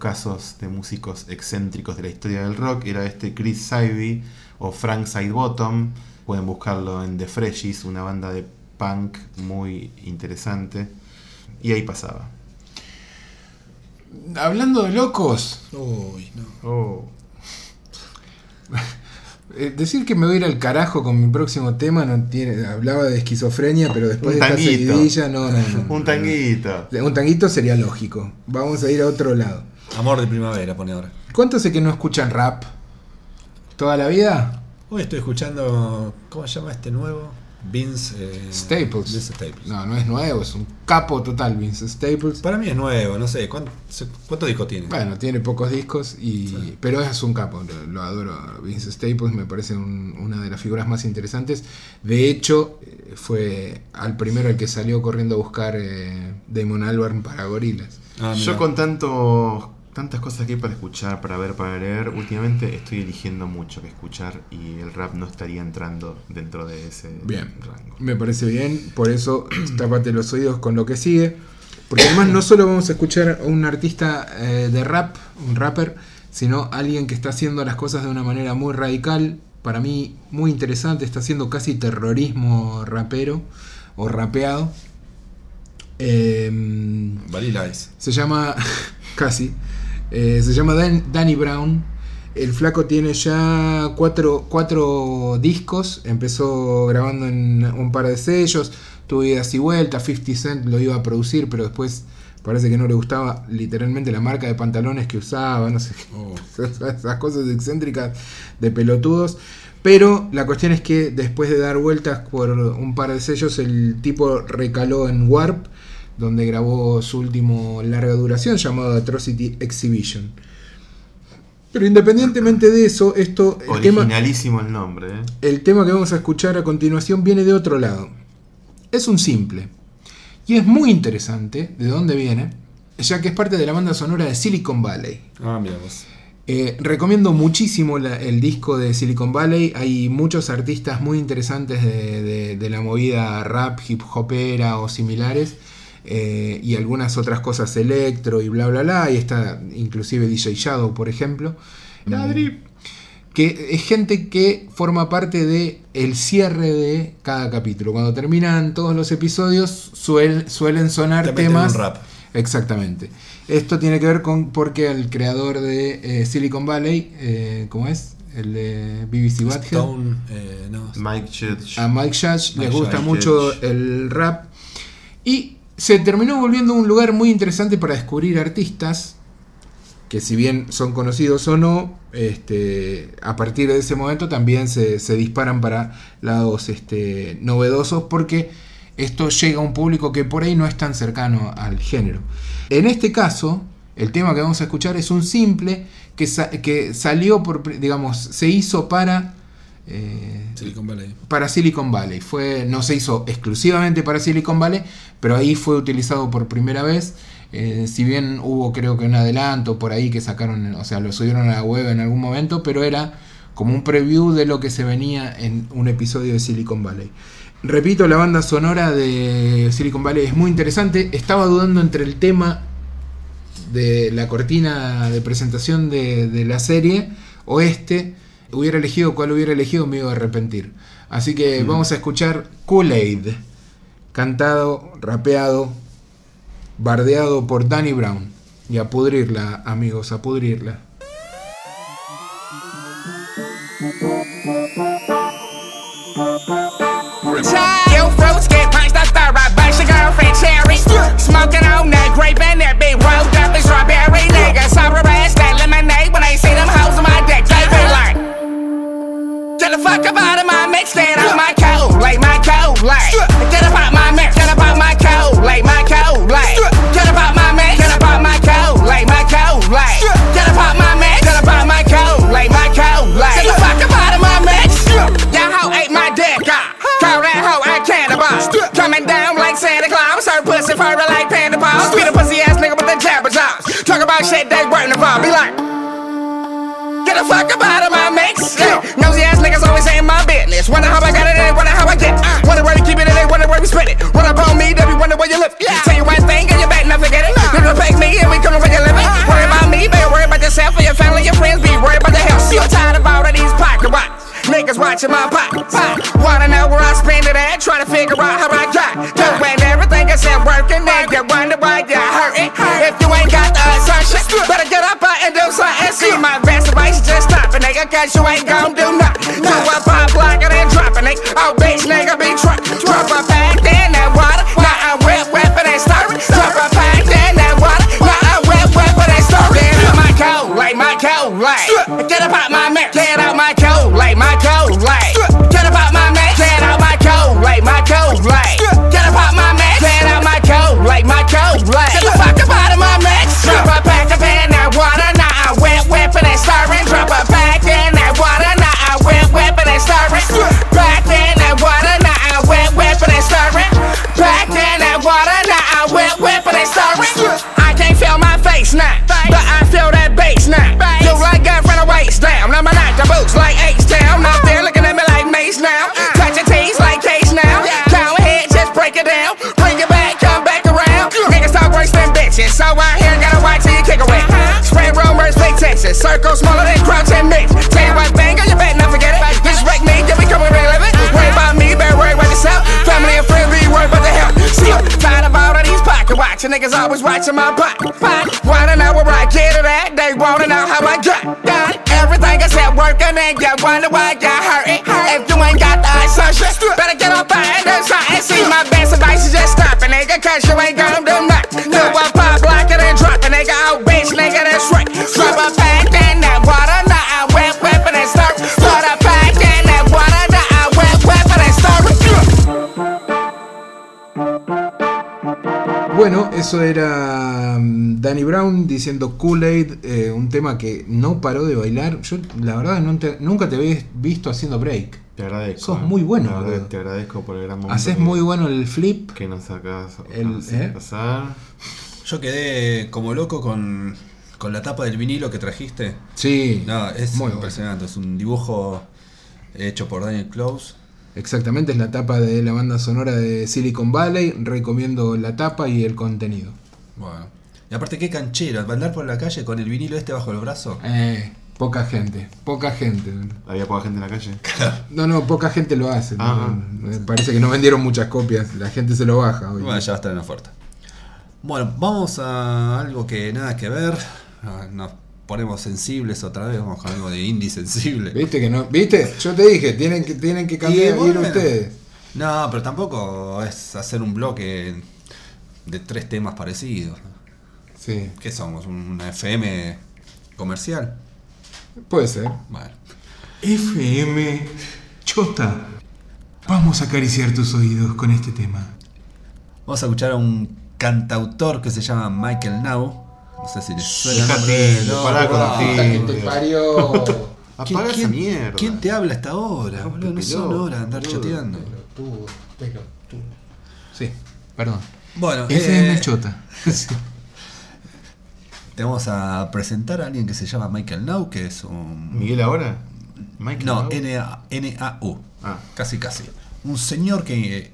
Casos de músicos excéntricos de la historia del rock era este Chris Sivey o Frank Sidebottom. Pueden buscarlo en The Freshies, una banda de punk muy interesante. Y ahí pasaba. Hablando de locos, Uy, no. Oh. *laughs* eh, decir que me voy a ir al carajo con mi próximo tema no tiene. Hablaba de esquizofrenia, pero después de esta seguidilla, no, no, no. *laughs* Un tanguito. Un tanguito sería lógico. Vamos a ir a otro lado. Amor de primavera, pone ahora. ¿Cuánto sé que no escuchan rap? ¿Toda la vida? Hoy estoy escuchando. ¿Cómo se llama este nuevo? Vince eh, Staples. Vince Staples. No, no es nuevo, es un capo total Vince Staples. Para mí es nuevo, no sé. ¿Cuánto- ¿Cuántos discos tiene? Bueno, tiene pocos discos, y pero es un capo, lo, lo adoro. Vince Staples me parece un- una de las figuras más interesantes. De hecho, eh, fue al primero el que salió corriendo a buscar eh, Damon Albarn para Gorilas. Ah, Yo con tanto, tantas cosas que hay para escuchar, para ver, para leer, últimamente estoy eligiendo mucho que escuchar y el rap no estaría entrando dentro de ese Bien, rango. me parece bien, por eso *clears throat* tápate los oídos con lo que sigue. Porque además no solo vamos a escuchar a un artista eh, de rap, un rapper, sino alguien que está haciendo las cosas de una manera muy radical, para mí muy interesante, está haciendo casi terrorismo rapero o rapeado. Em, Vanilla Ice. se llama. *laughs* casi. Eh, se llama Dan- Danny Brown. El flaco tiene ya cuatro, cuatro discos. Empezó grabando en un par de sellos. Tuvo idas y vueltas. 50 Cent lo iba a producir, pero después parece que no le gustaba literalmente la marca de pantalones que usaba. No sé. Oh. *laughs* Esas cosas excéntricas de pelotudos. Pero la cuestión es que después de dar vueltas por un par de sellos, el tipo recaló en Warp, donde grabó su último larga duración llamado Atrocity Exhibition. Pero independientemente de eso, esto, el tema, Originalísimo el nombre, ¿eh? el tema que vamos a escuchar a continuación viene de otro lado. Es un simple. Y es muy interesante de dónde viene, ya que es parte de la banda sonora de Silicon Valley. Ah, mira vos. Eh, recomiendo muchísimo la- el disco de Silicon Valley. Hay muchos artistas muy interesantes de, de- de la movida rap, hip hopera o similares. Eh, y algunas otras cosas electro y bla bla bla. Ahí está inclusive DJ Shadow, por ejemplo. Que es gente que forma parte de el cierre de cada capítulo. Cuando terminan todos los episodios suel- suelen sonar Te temas. un rap. Exactamente. Esto tiene que ver con porque el creador de eh, Silicon Valley, eh, ¿cómo es? El de BBC Badhead. Stone, eh, no. Mike Judge. A Mike Judge Mike le gusta Judge. mucho el rap. Y se terminó volviendo un lugar muy interesante para descubrir artistas que si bien son conocidos o no, este, a partir de ese momento también se, se disparan para lados este, novedosos porque esto llega a un público que por ahí no es tan cercano al género. En este caso, el tema que vamos a escuchar es un simple que, sa- que salió por, digamos, se hizo para... eh, Silicon Valley. para Silicon Valley. Fue, no se hizo exclusivamente para Silicon Valley, pero ahí fue utilizado por primera vez. Eh, si bien hubo creo que un adelanto por ahí que sacaron, o sea, lo subieron a la web en algún momento, pero era como un preview de lo que se venía en un episodio de Silicon Valley. Repito, la banda sonora de Silicon Valley es muy interesante. Estaba dudando entre el tema de la cortina de presentación de, de la serie o este. Hubiera elegido cuál hubiera elegido, me iba a arrepentir. Así que vamos a escuchar Kool-Aid, cantado, rapeado, bardeado por Danny Brown. Y a pudrirla, amigos, a pudrirla. Yo, fruits get punched up third by bunch of girlfriend cherry. Smoking on that grape and that big rolled up and strawberry nigga. Sour ass that lemonade when I see them hoes on my dick. They be like, get the fuck up out of my pussy like panda paws. Be the pussy ass nigga with the jabber jaws. Talk about shit that's worth the ball. Be like. Get the fuck up out of my mix. Yeah. Nosy ass niggas always saying my business. Wonder how I got it, and wonder how I get. it. Wonder where to keep it, and they wonder where we spend it. Run up on me, they be wonder where you live. Yeah. Tell you one thing, and you back, not forget it. You don't pay me, and we coming where you living. Uh-huh. Worry about me, better worry about yourself and your family, your friends. Be worried about the health. You tired of all of these pocket watch. Niggas watching my pocket. Uh. Wanna know where I spend it at? Trying to figure out how I got. Doing I said working, and you wonder why you're hurting. If you ain't got the assumption, better get up and do something. See my best advice, just stop it, nigga, cause you ain't gon' do nothing. Do a pop it and drop it, nigga. Oh, bitch, nigga, be truck. Drop a pack in that water. Now I whip, whip it and stir it. Drop a pack in that water. Now I whip, whip it and stir it. Get out my coat, like my coat, like. Niggas always watching my pocket. Wanna know where I get it at? They wanna know how I got got. Everything I said working and you wonder why you Eso era mm, Danny Brown diciendo Kool-Aid, eh, un tema que no paró de bailar. Yo, la verdad, no te- nunca te había visto haciendo break. Te agradezco. Sos eh. muy bueno, La verdad, boludo. Te agradezco por el gran momento. Haces muy bueno el flip. Que nos sacas El- ¿eh? pasar. Yo quedé como loco con, con la tapa del vinilo que trajiste. Sí, No, es muy bueno. impresionante. Es un dibujo hecho por Daniel Close. Exactamente, es la tapa de la banda sonora de Silicon Valley. Recomiendo la tapa y el contenido. Bueno. Y aparte, qué canchero. Andar por la calle con el vinilo este bajo el brazo. Eh, poca gente, poca gente. Había poca gente en la calle. *laughs* No, no, poca gente lo hace. ¿no? Ah. Me parece que no vendieron muchas copias. La gente se lo baja. hoy. Bueno, ya va a estar en oferta. Bueno, vamos a algo que nada que ver. Ah, Nos ponemos sensibles otra vez. Vamos con algo de indie sensible. ¿Viste que no? ¿Viste? Yo te dije, tienen que, tienen que cambiar, Y bueno, ir ustedes. No, pero tampoco es hacer un bloque de tres temas parecidos. Sí, ¿Qué somos? ¿Una FM comercial? puede ser. Bueno. FM Chota. Vamos a acariciar tus oídos con este tema. Vamos a escuchar a un cantautor que se llama Michael Now. No sé si les suena. tilde, no, pará con la Puta que te tilde. parió. *laughs* Apaga esa ¿Quién- mierda. ¿Quién te habla hasta ahora? Boludo? No son horas de andar chateando. Pelotudo, pelotudo. Sí, perdón. Bueno, FM eh, Chota. *laughs* te vamos a presentar a alguien que se llama Michael Now, que es un. ¿Miguel ahora? Michael No, N-A-U. Ah. Casi, casi. Un señor que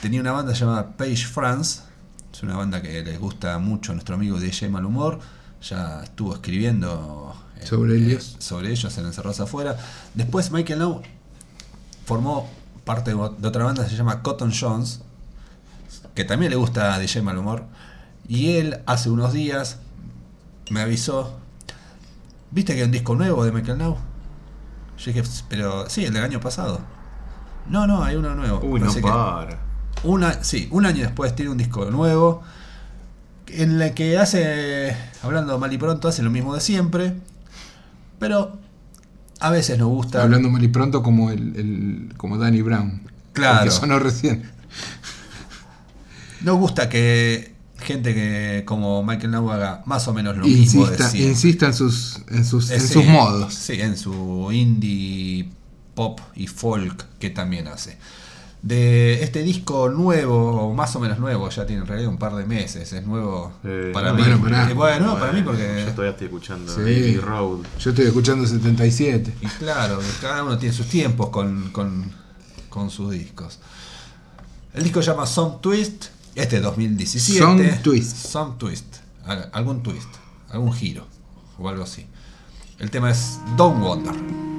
tenía una banda llamada Page France. Es una banda que les gusta mucho a nuestro amigo DJ Malhumor. Ya estuvo escribiendo eh, Sobre eh, ellos. sobre ellos en Encerrados Afuera. Después Michael Now formó parte de otra banda que se llama Cotton Jones. Que también le gusta a DJ Malhumor. Y él hace unos días me avisó. ¿Viste que hay un disco nuevo de Michael Now? Yo dije, pero sí, el del año pasado. No, no, hay uno nuevo. Uy, no para. Una, sí, un año después tiene un disco nuevo. En el que hace, hablando mal y pronto, hace lo mismo de siempre. Pero a veces nos gusta. Hablando mal y pronto como el, el- como Danny Brown. Claro. Que sonó recién. Nos gusta que gente que como Michael Now haga más o menos lo mismo de Insista, siempre. insista en sus, en sus, Eh, en sí, sus modos. Sí, en su indie pop y folk que también hace. De este disco nuevo, o más o menos nuevo, ya tiene en realidad un par de meses, es nuevo Eh, para no, mí. bueno. Eh, bueno, para mí porque... Yo todavía estoy escuchando Sí. Road. Yo estoy escuchando 77. Y claro, cada uno tiene sus tiempos con, con, con sus discos. El disco se llama Some Twist, este es 2017. Some Twist. Some Twist, al- algún twist, algún giro o algo así. El tema es Don't Wonder.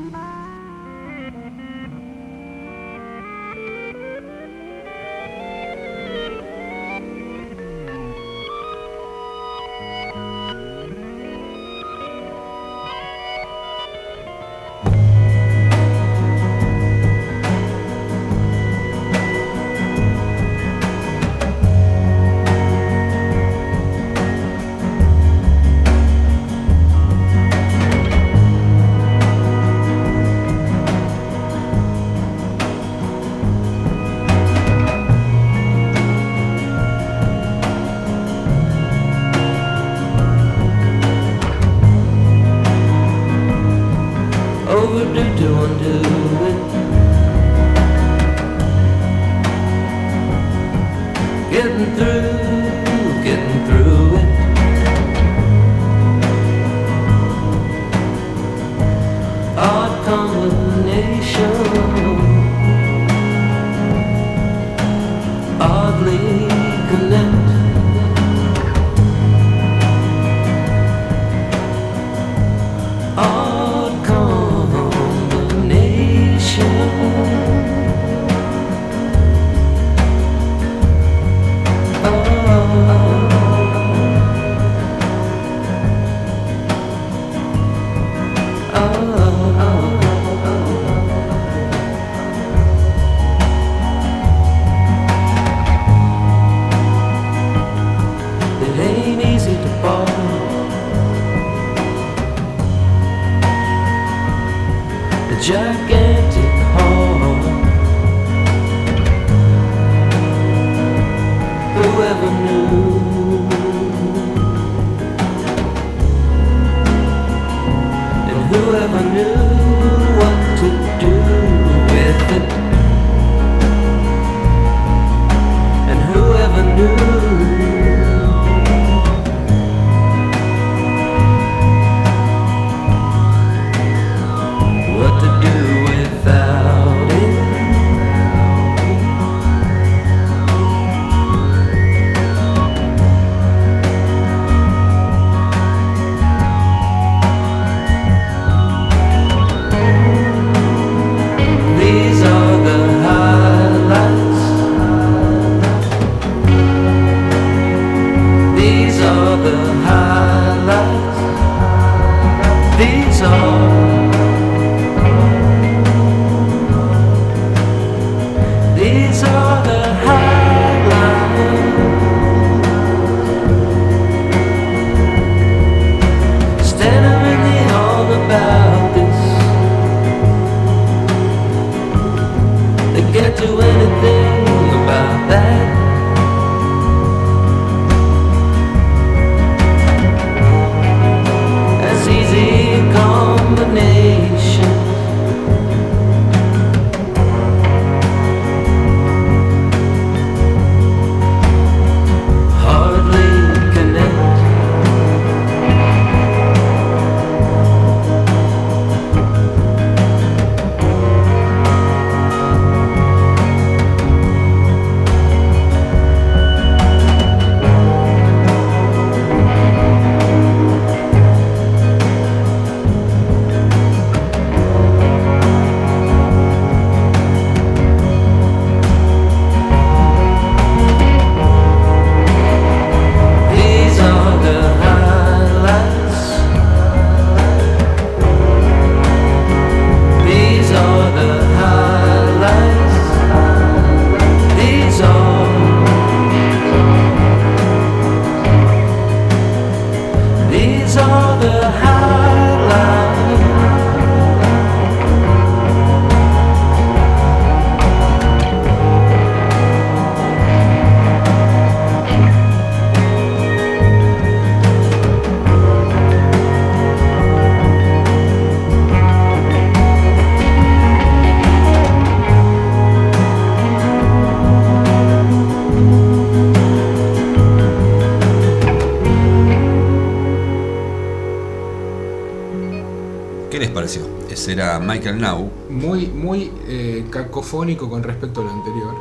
Era Michael Now. Muy, muy eh, cacofónico con respecto a lo anterior.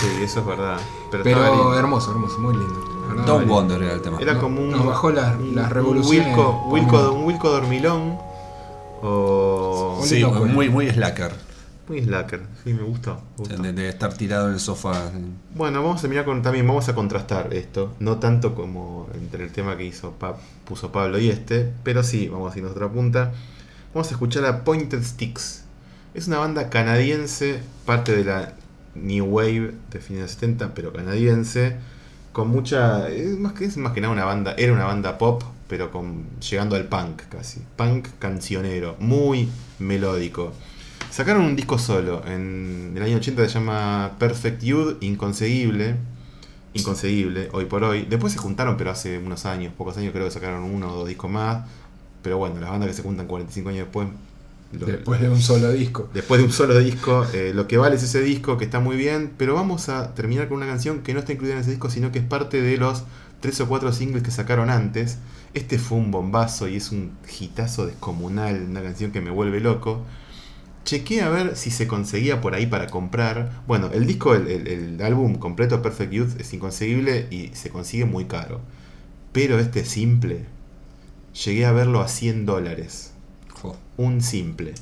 Sí, eso es verdad. Pero, Pero hermoso, hermoso, muy lindo. verdad. Don't Wonder era el tema. Era como un. Nos bajó las- un- las un revoluciones Wilco, Wilco, conmigo. un Wilco dormilón. O. Un Sí, lindo cuento. muy, muy slacker. Muy slacker. Sí, me gustó. me gustó. De, de estar tirado en el sofá. Bueno, vamos a mirar con, también, vamos a contrastar esto, no tanto como entre el tema que hizo Pa- puso Pablo y este, pero sí, vamos a irnos a otra punta. Vamos a escuchar a Pointed Sticks. Es una banda canadiense, parte de la New Wave de fines de 70, pero canadiense, con mucha. Es más que, es más que nada una banda, era una banda pop, pero con llegando al punk casi. Punk cancionero, muy melódico. Sacaron un disco solo en el año 80 se llama Perfect Youth, inconseguible. Inconseguible, hoy por hoy. Después se juntaron, pero hace unos años, pocos años, creo que sacaron uno o dos discos más. Pero bueno, las bandas que se juntan 45 años después. lo- Después de un solo disco. Después de un solo disco, eh, lo que vale es ese disco que está muy bien, pero vamos a terminar con una canción que no está incluida en ese disco, sino que es parte de los tres o cuatro singles que sacaron antes. Este fue un bombazo y es un hitazo descomunal, una canción que me vuelve loco. Chequé a ver si se conseguía por ahí para comprar. Bueno, el disco, el, el- el álbum completo Perfect Youth es inconseguible y se consigue muy caro. Pero este simple, llegué a verlo a 100 dólares. Un simple.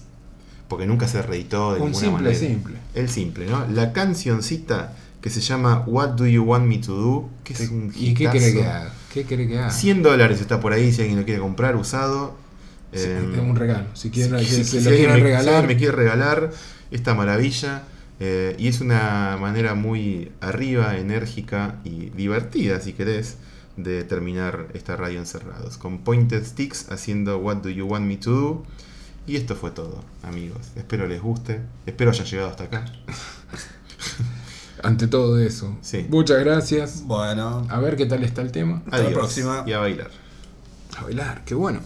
Porque nunca se reeditó de Un ninguna simple, manera. simple. El simple, ¿no? La cancioncita que se llama What Do You Want Me to Do, que es un ¿Y qué quiere que haga? ¿Qué quiere que haga? 100 dólares está por ahí si alguien lo quiere comprar usado. Sí, Eh, es un regalo. Si quieren, si- si- si lo quieren me- regalar. me quiere regalar esta maravilla. eh, y es una manera muy arriba, enérgica y divertida, si querés, de terminar esta radio encerrados. Con Pointed Sticks haciendo What Do You Want Me To Do. Y esto fue todo, amigos. Espero les guste. Espero hayan llegado hasta acá. *laughs* Ante todo eso. Sí. Muchas gracias. Bueno. A ver qué tal está el tema. Hasta la próxima. Y a bailar. A bailar, qué bueno.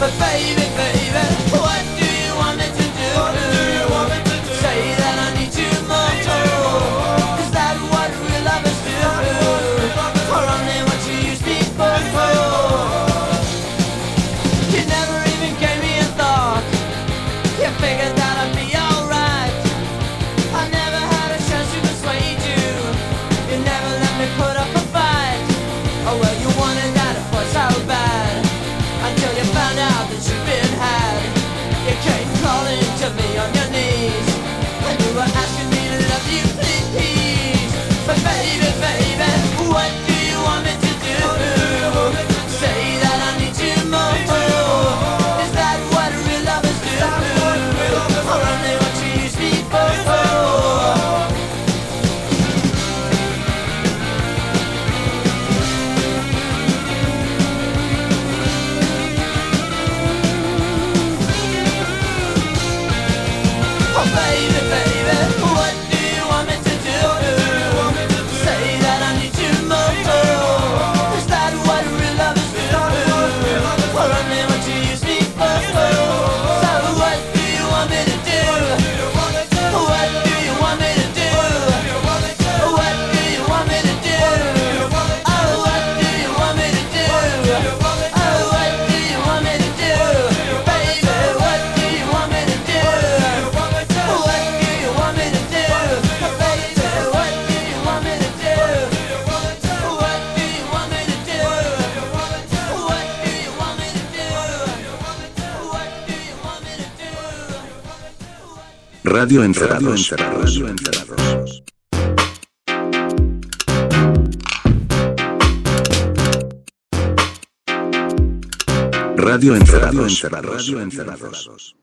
But baby, baby, Radio Encerrados. Radio Encerrados. Radio Encerrados. Radio Encerrados.